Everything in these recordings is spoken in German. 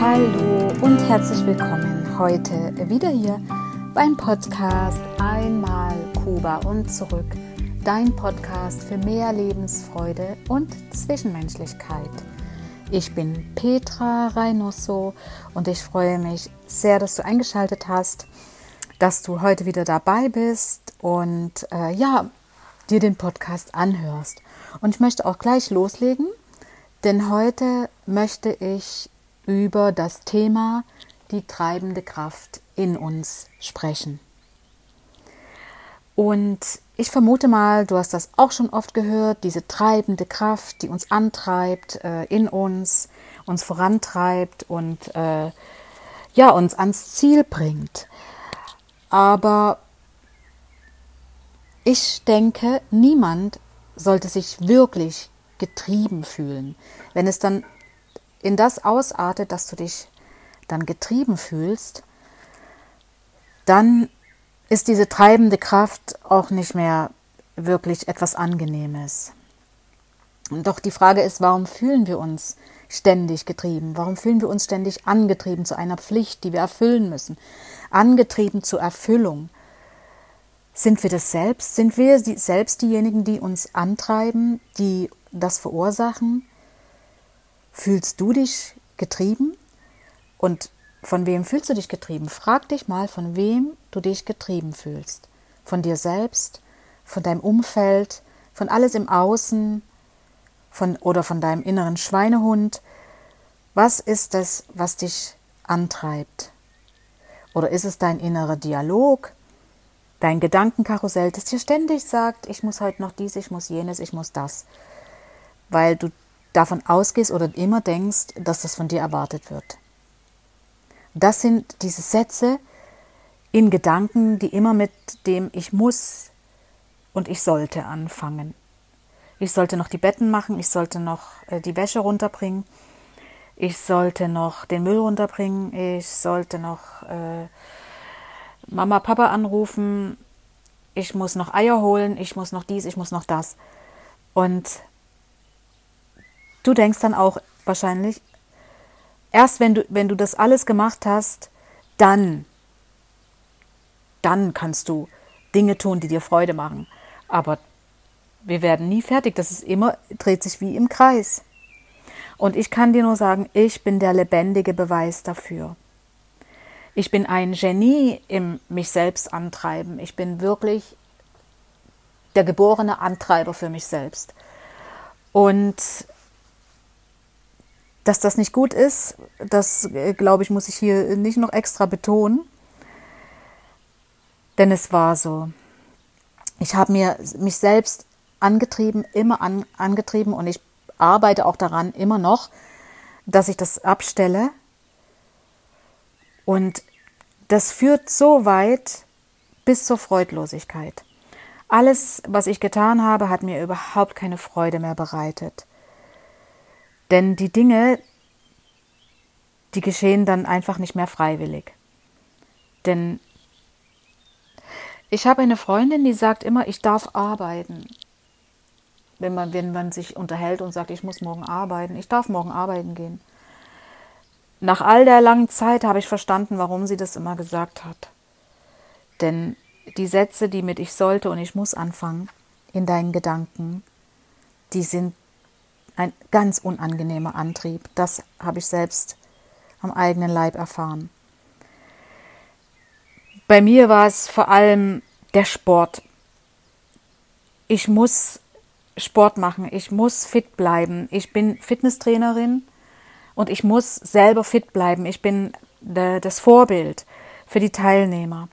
Hallo und herzlich willkommen heute wieder hier beim Podcast Einmal Kuba und zurück. Dein Podcast für mehr Lebensfreude und Zwischenmenschlichkeit. Ich bin Petra Reynoso und ich freue mich sehr, dass du eingeschaltet hast, dass du heute wieder dabei bist und äh, ja, dir den Podcast anhörst. Und ich möchte auch gleich loslegen, denn heute möchte ich über das Thema die treibende Kraft in uns sprechen. Und ich vermute mal, du hast das auch schon oft gehört, diese treibende Kraft, die uns antreibt äh, in uns, uns vorantreibt und äh, ja, uns ans Ziel bringt. Aber ich denke, niemand sollte sich wirklich getrieben fühlen. Wenn es dann in das ausartet, dass du dich dann getrieben fühlst, dann ist diese treibende Kraft auch nicht mehr wirklich etwas Angenehmes. Und doch die Frage ist, warum fühlen wir uns ständig getrieben? Warum fühlen wir uns ständig angetrieben zu einer Pflicht, die wir erfüllen müssen? Angetrieben zur Erfüllung? Sind wir das selbst? Sind wir selbst diejenigen, die uns antreiben, die das verursachen? Fühlst du dich getrieben? Und von wem fühlst du dich getrieben? Frag dich mal, von wem du dich getrieben fühlst. Von dir selbst, von deinem Umfeld, von alles im Außen, von oder von deinem inneren Schweinehund. Was ist es, was dich antreibt? Oder ist es dein innerer Dialog, dein Gedankenkarussell, das dir ständig sagt, ich muss heute noch dies, ich muss jenes, ich muss das, weil du davon ausgehst oder immer denkst, dass das von dir erwartet wird. Das sind diese Sätze in Gedanken, die immer mit dem Ich muss und ich sollte anfangen. Ich sollte noch die Betten machen, ich sollte noch äh, die Wäsche runterbringen, ich sollte noch den Müll runterbringen, ich sollte noch äh, Mama, Papa anrufen, ich muss noch Eier holen, ich muss noch dies, ich muss noch das. Und du denkst dann auch wahrscheinlich, erst wenn du, wenn du das alles gemacht hast, dann, dann kannst du Dinge tun, die dir Freude machen. Aber wir werden nie fertig. Das ist immer, dreht sich wie im Kreis. Und ich kann dir nur sagen, ich bin der lebendige Beweis dafür. Ich bin ein Genie im mich selbst antreiben. Ich bin wirklich der geborene Antreiber für mich selbst. Und dass das nicht gut ist, das äh, glaube ich, muss ich hier nicht noch extra betonen. Denn es war so. Ich habe mir mich selbst angetrieben, immer an, angetrieben und ich arbeite auch daran immer noch, dass ich das abstelle. Und das führt so weit bis zur Freudlosigkeit. Alles, was ich getan habe, hat mir überhaupt keine Freude mehr bereitet. Denn die Dinge, die geschehen dann einfach nicht mehr freiwillig. Denn ich habe eine Freundin, die sagt immer, ich darf arbeiten. Wenn man, wenn man sich unterhält und sagt, ich muss morgen arbeiten, ich darf morgen arbeiten gehen. Nach all der langen Zeit habe ich verstanden, warum sie das immer gesagt hat. Denn die Sätze, die mit ich sollte und ich muss anfangen in deinen Gedanken, die sind ein ganz unangenehmer Antrieb. Das habe ich selbst am eigenen Leib erfahren. Bei mir war es vor allem der Sport. Ich muss Sport machen, ich muss fit bleiben. Ich bin Fitnesstrainerin und ich muss selber fit bleiben. Ich bin das Vorbild für die Teilnehmer.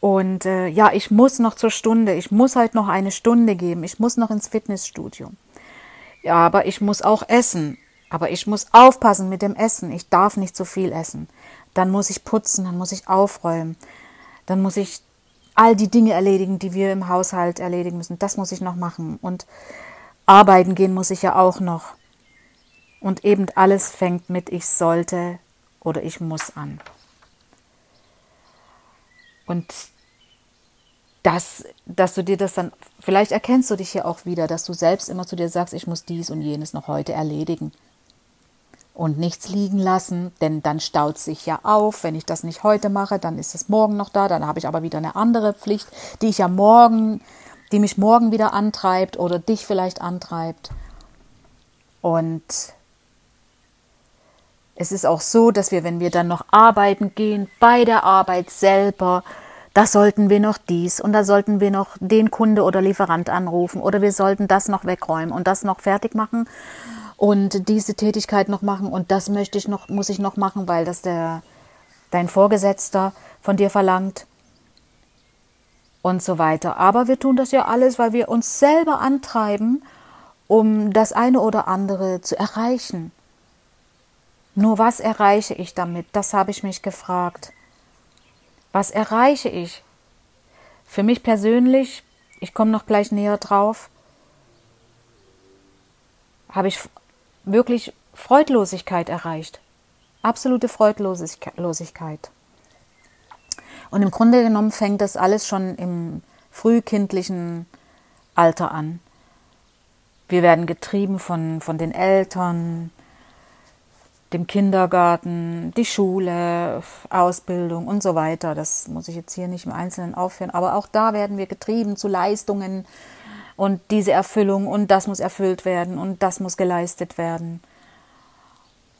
Und äh, ja, ich muss noch zur Stunde, ich muss halt noch eine Stunde geben, ich muss noch ins Fitnessstudio. Ja, aber ich muss auch essen. Aber ich muss aufpassen mit dem Essen. Ich darf nicht zu viel essen. Dann muss ich putzen, dann muss ich aufräumen. Dann muss ich all die Dinge erledigen, die wir im Haushalt erledigen müssen. Das muss ich noch machen. Und arbeiten gehen muss ich ja auch noch. Und eben alles fängt mit ich sollte oder ich muss an. Und dass, dass du dir das dann, vielleicht erkennst du dich hier auch wieder, dass du selbst immer zu dir sagst, ich muss dies und jenes noch heute erledigen. und nichts liegen lassen, denn dann staut sich ja auf. Wenn ich das nicht heute mache, dann ist es morgen noch da, dann habe ich aber wieder eine andere Pflicht, die ich ja morgen, die mich morgen wieder antreibt oder dich vielleicht antreibt. Und es ist auch so, dass wir, wenn wir dann noch arbeiten gehen, bei der Arbeit selber, da sollten wir noch dies und da sollten wir noch den Kunde oder Lieferant anrufen oder wir sollten das noch wegräumen und das noch fertig machen und diese Tätigkeit noch machen und das möchte ich noch, muss ich noch machen, weil das der, dein Vorgesetzter von dir verlangt und so weiter. Aber wir tun das ja alles, weil wir uns selber antreiben, um das eine oder andere zu erreichen. Nur was erreiche ich damit? Das habe ich mich gefragt. Was erreiche ich? Für mich persönlich, ich komme noch gleich näher drauf, habe ich wirklich Freudlosigkeit erreicht. Absolute Freudlosigkeit. Und im Grunde genommen fängt das alles schon im frühkindlichen Alter an. Wir werden getrieben von, von den Eltern, dem Kindergarten, die Schule, Ausbildung und so weiter. Das muss ich jetzt hier nicht im Einzelnen aufführen. Aber auch da werden wir getrieben zu Leistungen, und diese Erfüllung und das muss erfüllt werden und das muss geleistet werden.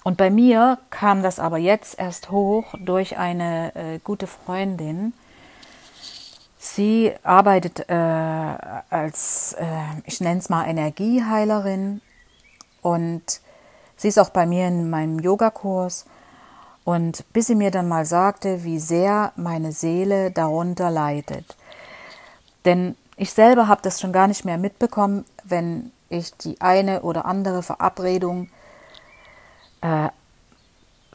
Und bei mir kam das aber jetzt erst hoch durch eine äh, gute Freundin. Sie arbeitet äh, als, äh, ich nenne es mal Energieheilerin und sie ist auch bei mir in meinem Yogakurs. Und bis sie mir dann mal sagte, wie sehr meine Seele darunter leidet. Denn ich selber habe das schon gar nicht mehr mitbekommen, wenn ich die eine oder andere Verabredung äh,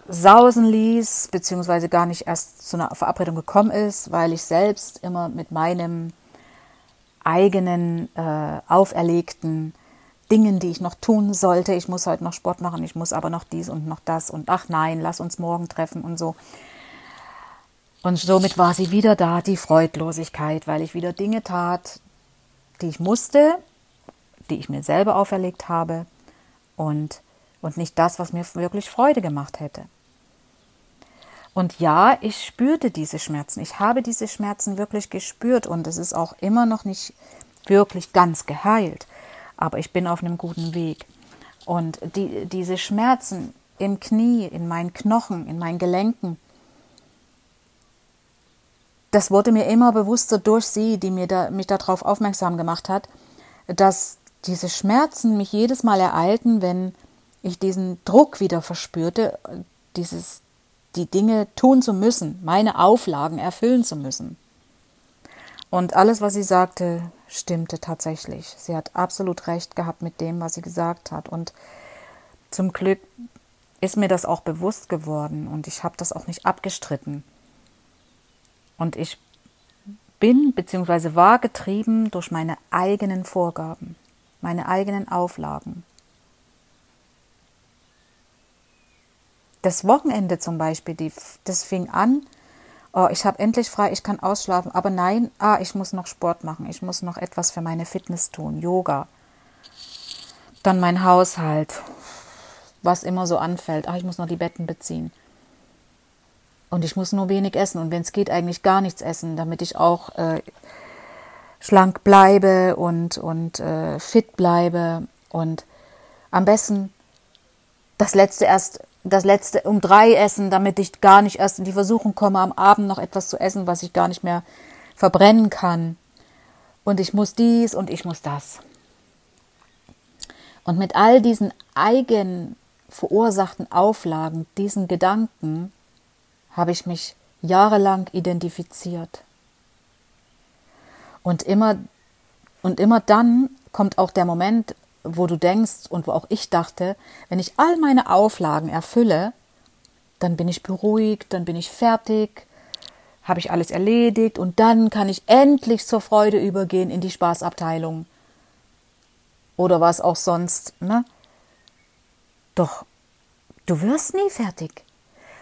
sausen ließ, beziehungsweise gar nicht erst zu einer Verabredung gekommen ist, weil ich selbst immer mit meinem eigenen äh, auferlegten Dingen, die ich noch tun sollte. Ich muss heute noch Sport machen, ich muss aber noch dies und noch das und ach nein, lass uns morgen treffen und so. Und somit war sie wieder da, die Freudlosigkeit, weil ich wieder Dinge tat, die ich musste, die ich mir selber auferlegt habe und, und nicht das, was mir wirklich Freude gemacht hätte. Und ja, ich spürte diese Schmerzen. Ich habe diese Schmerzen wirklich gespürt und es ist auch immer noch nicht wirklich ganz geheilt. Aber ich bin auf einem guten Weg. Und die, diese Schmerzen im Knie, in meinen Knochen, in meinen Gelenken, das wurde mir immer bewusster durch sie, die mir da, mich darauf aufmerksam gemacht hat, dass diese Schmerzen mich jedes Mal ereilten, wenn ich diesen Druck wieder verspürte, dieses, die Dinge tun zu müssen, meine Auflagen erfüllen zu müssen. Und alles, was sie sagte, stimmte tatsächlich. Sie hat absolut recht gehabt mit dem, was sie gesagt hat. Und zum Glück ist mir das auch bewusst geworden und ich habe das auch nicht abgestritten. Und ich bin bzw. war getrieben durch meine eigenen Vorgaben, meine eigenen Auflagen. Das Wochenende zum Beispiel, die, das fing an, oh, ich habe endlich frei, ich kann ausschlafen, aber nein, ah, ich muss noch Sport machen, ich muss noch etwas für meine Fitness tun, Yoga. Dann mein Haushalt, was immer so anfällt, ah, ich muss noch die Betten beziehen. Und ich muss nur wenig essen und wenn es geht, eigentlich gar nichts essen, damit ich auch äh, schlank bleibe und, und äh, fit bleibe. Und am besten das letzte erst, das letzte um drei essen, damit ich gar nicht erst in die Versuchung komme, am Abend noch etwas zu essen, was ich gar nicht mehr verbrennen kann. Und ich muss dies und ich muss das. Und mit all diesen eigen verursachten Auflagen, diesen Gedanken, habe ich mich jahrelang identifiziert. Und immer, und immer dann kommt auch der Moment, wo du denkst und wo auch ich dachte, wenn ich all meine Auflagen erfülle, dann bin ich beruhigt, dann bin ich fertig, habe ich alles erledigt und dann kann ich endlich zur Freude übergehen in die Spaßabteilung. Oder was auch sonst, ne? Doch du wirst nie fertig.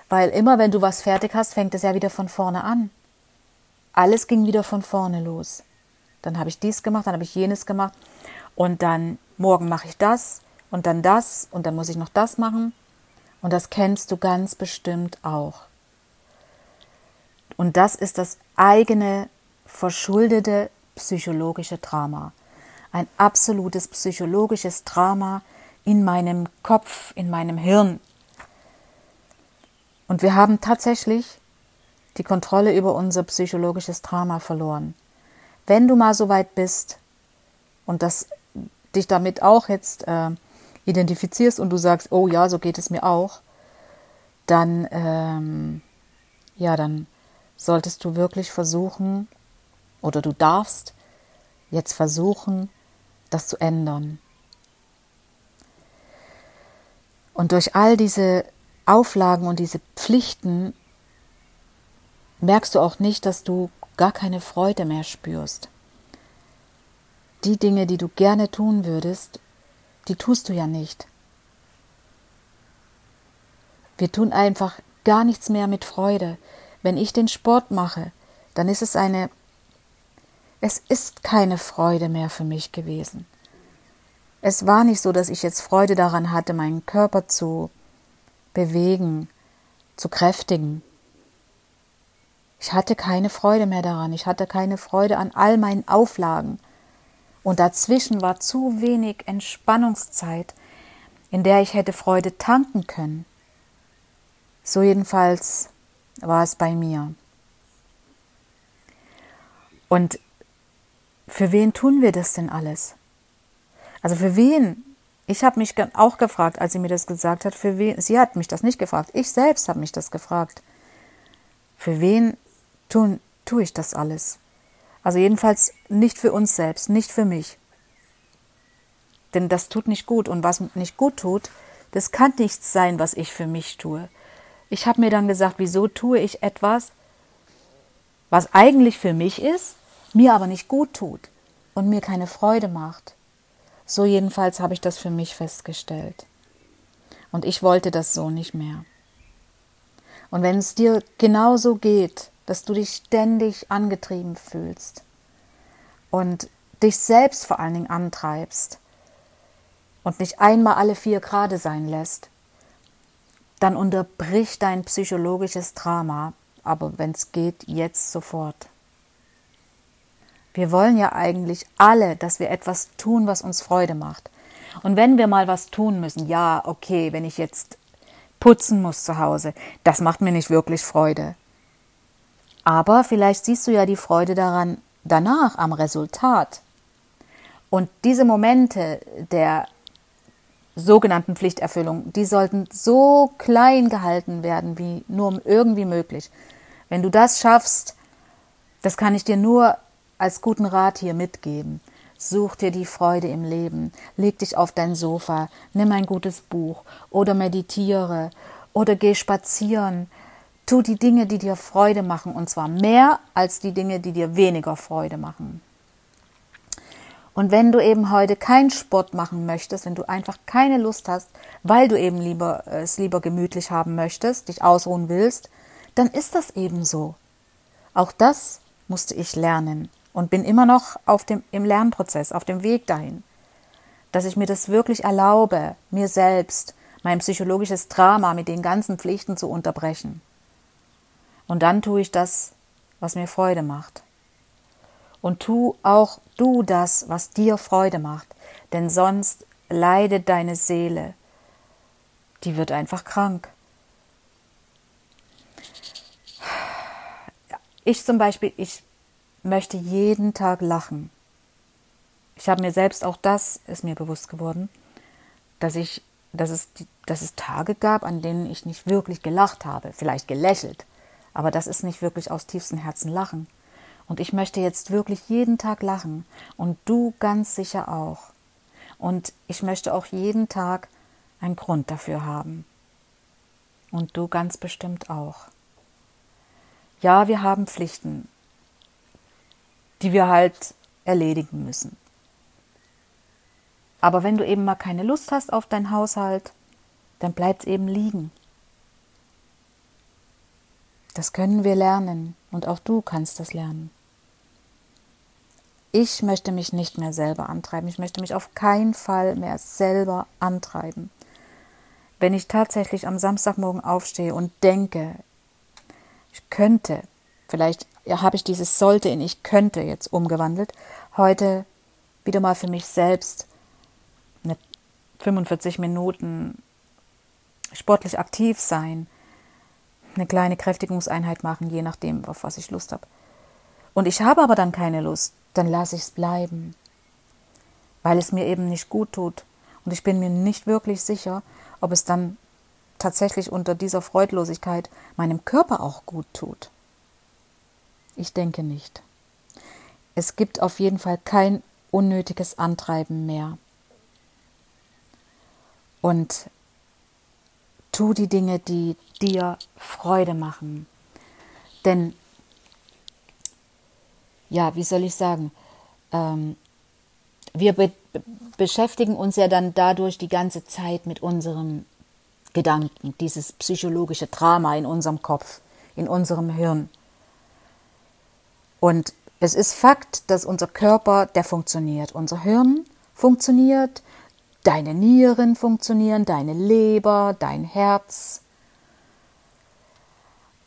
Weil immer wenn du was fertig hast, fängt es ja wieder von vorne an. Alles ging wieder von vorne los. Dann habe ich dies gemacht, dann habe ich jenes gemacht und dann morgen mache ich das und dann das und dann muss ich noch das machen. Und das kennst du ganz bestimmt auch. Und das ist das eigene verschuldete psychologische Drama. Ein absolutes psychologisches Drama in meinem Kopf, in meinem Hirn. Und wir haben tatsächlich die Kontrolle über unser psychologisches Drama verloren. Wenn du mal so weit bist und das dich damit auch jetzt äh, identifizierst und du sagst, oh ja, so geht es mir auch, dann ähm, ja, dann solltest du wirklich versuchen oder du darfst jetzt versuchen, das zu ändern. Und durch all diese Auflagen und diese Pflichten merkst du auch nicht, dass du gar keine Freude mehr spürst. Die Dinge, die du gerne tun würdest, die tust du ja nicht. Wir tun einfach gar nichts mehr mit Freude. Wenn ich den Sport mache, dann ist es eine es ist keine Freude mehr für mich gewesen. Es war nicht so, dass ich jetzt Freude daran hatte, meinen Körper zu bewegen, zu kräftigen. Ich hatte keine Freude mehr daran, ich hatte keine Freude an all meinen Auflagen. Und dazwischen war zu wenig Entspannungszeit, in der ich hätte Freude tanken können. So jedenfalls war es bei mir. Und für wen tun wir das denn alles? Also für wen? Ich habe mich auch gefragt, als sie mir das gesagt hat, für wen? Sie hat mich das nicht gefragt. Ich selbst habe mich das gefragt. Für wen tun, tue ich das alles? Also jedenfalls nicht für uns selbst, nicht für mich. Denn das tut nicht gut. Und was nicht gut tut, das kann nichts sein, was ich für mich tue. Ich habe mir dann gesagt, wieso tue ich etwas, was eigentlich für mich ist, mir aber nicht gut tut und mir keine Freude macht. So jedenfalls habe ich das für mich festgestellt. Und ich wollte das so nicht mehr. Und wenn es dir genauso geht, dass du dich ständig angetrieben fühlst und dich selbst vor allen Dingen antreibst und nicht einmal alle vier Grade sein lässt, dann unterbrich dein psychologisches Drama, aber wenn es geht, jetzt sofort. Wir wollen ja eigentlich alle, dass wir etwas tun, was uns Freude macht. Und wenn wir mal was tun müssen, ja, okay, wenn ich jetzt putzen muss zu Hause, das macht mir nicht wirklich Freude. Aber vielleicht siehst du ja die Freude daran danach, am Resultat. Und diese Momente der sogenannten Pflichterfüllung, die sollten so klein gehalten werden, wie nur irgendwie möglich. Wenn du das schaffst, das kann ich dir nur als guten Rat hier mitgeben. Such dir die Freude im Leben, leg dich auf dein Sofa, nimm ein gutes Buch oder meditiere oder geh spazieren. Tu die Dinge, die dir Freude machen, und zwar mehr als die Dinge, die dir weniger Freude machen. Und wenn du eben heute keinen Sport machen möchtest, wenn du einfach keine Lust hast, weil du eben lieber es lieber gemütlich haben möchtest, dich ausruhen willst, dann ist das eben so. Auch das musste ich lernen und bin immer noch auf dem, im Lernprozess, auf dem Weg dahin, dass ich mir das wirklich erlaube, mir selbst mein psychologisches Drama mit den ganzen Pflichten zu unterbrechen. Und dann tue ich das, was mir Freude macht. Und tu auch du das, was dir Freude macht, denn sonst leidet deine Seele. Die wird einfach krank. Ich zum Beispiel, ich möchte jeden Tag lachen. Ich habe mir selbst auch das ist mir bewusst geworden, dass ich, dass es, dass es Tage gab, an denen ich nicht wirklich gelacht habe, vielleicht gelächelt, aber das ist nicht wirklich aus tiefstem Herzen lachen. Und ich möchte jetzt wirklich jeden Tag lachen und du ganz sicher auch. Und ich möchte auch jeden Tag einen Grund dafür haben. Und du ganz bestimmt auch. Ja, wir haben Pflichten, die wir halt erledigen müssen. Aber wenn du eben mal keine Lust hast auf deinen Haushalt, dann bleibt es eben liegen. Das können wir lernen und auch du kannst das lernen. Ich möchte mich nicht mehr selber antreiben. Ich möchte mich auf keinen Fall mehr selber antreiben. wenn ich tatsächlich am Samstagmorgen aufstehe und denke, ich könnte, vielleicht habe ich dieses sollte in ich könnte jetzt umgewandelt, heute wieder mal für mich selbst eine 45 Minuten sportlich aktiv sein, eine kleine Kräftigungseinheit machen, je nachdem, auf was ich Lust habe. Und ich habe aber dann keine Lust, dann lasse ich es bleiben, weil es mir eben nicht gut tut. Und ich bin mir nicht wirklich sicher, ob es dann tatsächlich unter dieser Freudlosigkeit meinem Körper auch gut tut. Ich denke nicht. Es gibt auf jeden Fall kein unnötiges Antreiben mehr. Und tu die Dinge, die dir Freude machen. Denn, ja, wie soll ich sagen, ähm, wir be beschäftigen uns ja dann dadurch die ganze Zeit mit unserem Gedanken, dieses psychologische Drama in unserem Kopf, in unserem Hirn. Und es ist Fakt, dass unser Körper, der funktioniert. Unser Hirn funktioniert, deine Nieren funktionieren, deine Leber, dein Herz.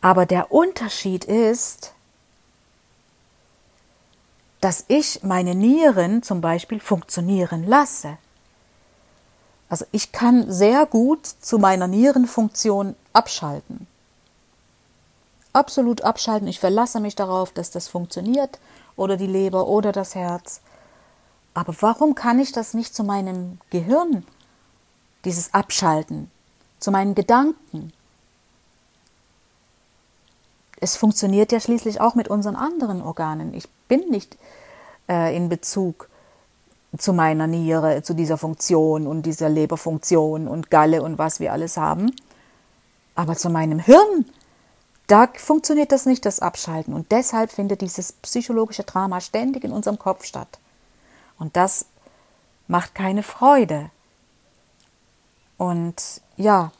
Aber der Unterschied ist, dass ich meine Nieren zum Beispiel funktionieren lasse. Also ich kann sehr gut zu meiner Nierenfunktion abschalten. Absolut abschalten. Ich verlasse mich darauf, dass das funktioniert oder die Leber oder das Herz. Aber warum kann ich das nicht zu meinem Gehirn, dieses Abschalten, zu meinen Gedanken? Es funktioniert ja schließlich auch mit unseren anderen Organen. Ich bin nicht äh, in Bezug zu meiner Niere, zu dieser Funktion und dieser Leberfunktion und Galle und was wir alles haben. Aber zu meinem Hirn, da funktioniert das nicht, das Abschalten. Und deshalb findet dieses psychologische Drama ständig in unserem Kopf statt. Und das macht keine Freude. Und ja,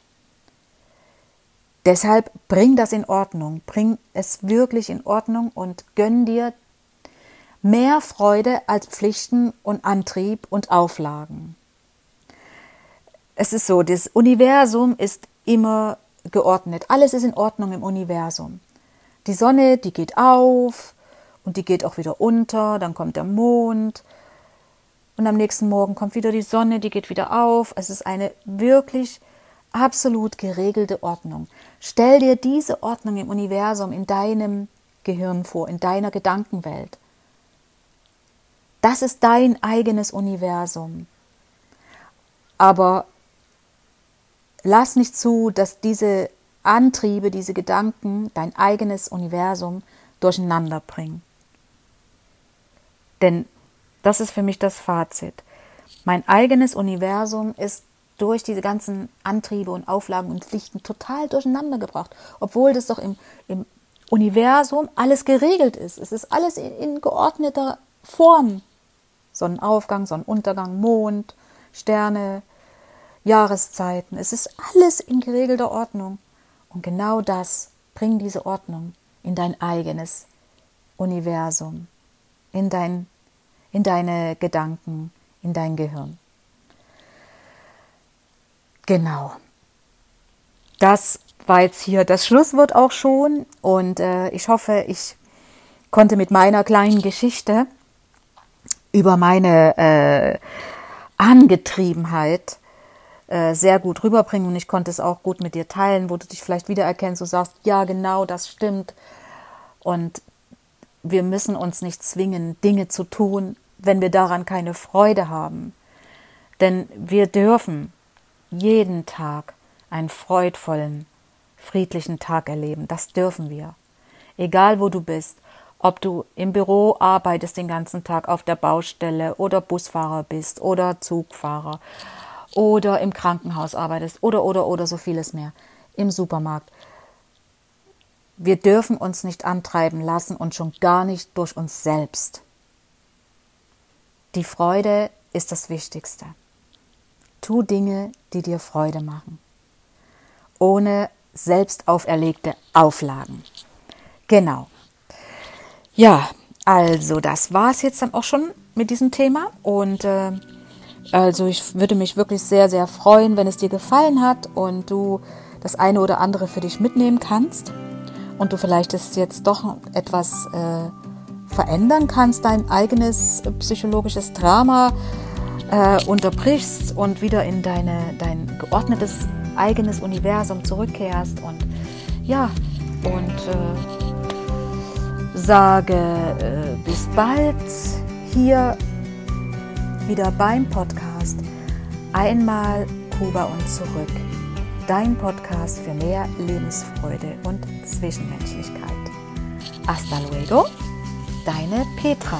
deshalb bring das in Ordnung, bring es wirklich in Ordnung und gönn dir mehr Freude als Pflichten und Antrieb und Auflagen. Es ist so, das Universum ist immer geordnet. Alles ist in Ordnung im Universum. Die Sonne, die geht auf und die geht auch wieder unter, dann kommt der Mond und am nächsten Morgen kommt wieder die Sonne, die geht wieder auf. Es ist eine wirklich absolut geregelte Ordnung. Stell dir diese Ordnung im Universum, in deinem Gehirn vor, in deiner Gedankenwelt. Das ist dein eigenes Universum. Aber lass nicht zu, dass diese Antriebe, diese Gedanken dein eigenes Universum durcheinander bringen. Denn das ist für mich das Fazit. Mein eigenes Universum ist durch diese ganzen Antriebe und Auflagen und Pflichten total durcheinander gebracht, obwohl das doch im, im Universum alles geregelt ist. Es ist alles in, in geordneter Form. Sonnenaufgang, Sonnenuntergang, Mond, Sterne, Jahreszeiten. Es ist alles in geregelter Ordnung. Und genau das bringt diese Ordnung in dein eigenes Universum, in, dein, in deine Gedanken, in dein Gehirn. Genau. Das war jetzt hier das Schlusswort auch schon und äh, ich hoffe, ich konnte mit meiner kleinen Geschichte über meine äh, Angetriebenheit äh, sehr gut rüberbringen und ich konnte es auch gut mit dir teilen, wo du dich vielleicht wiedererkennst, du sagst, ja genau, das stimmt und wir müssen uns nicht zwingen, Dinge zu tun, wenn wir daran keine Freude haben. Denn wir dürfen jeden Tag einen freudvollen, friedlichen Tag erleben. Das dürfen wir. Egal wo du bist, ob du im Büro arbeitest den ganzen Tag auf der Baustelle oder Busfahrer bist oder Zugfahrer oder im Krankenhaus arbeitest oder oder oder so vieles mehr im Supermarkt. Wir dürfen uns nicht antreiben lassen und schon gar nicht durch uns selbst. Die Freude ist das Wichtigste. Tu Dinge, die dir Freude machen, ohne selbst auferlegte Auflagen. Genau. Ja, also das war es jetzt dann auch schon mit diesem Thema und äh, Also ich würde mich wirklich sehr, sehr freuen, wenn es dir gefallen hat und du das eine oder andere für dich mitnehmen kannst und du vielleicht es jetzt doch etwas äh, verändern kannst, dein eigenes psychologisches Drama äh, unterbrichst und wieder in deine, dein geordnetes eigenes Universum zurückkehrst und ja, und äh, sage äh, bis bald hier wieder beim Podcast Einmal Kuba und zurück. Dein Podcast für mehr Lebensfreude und Zwischenmenschlichkeit. Hasta luego, deine Petra.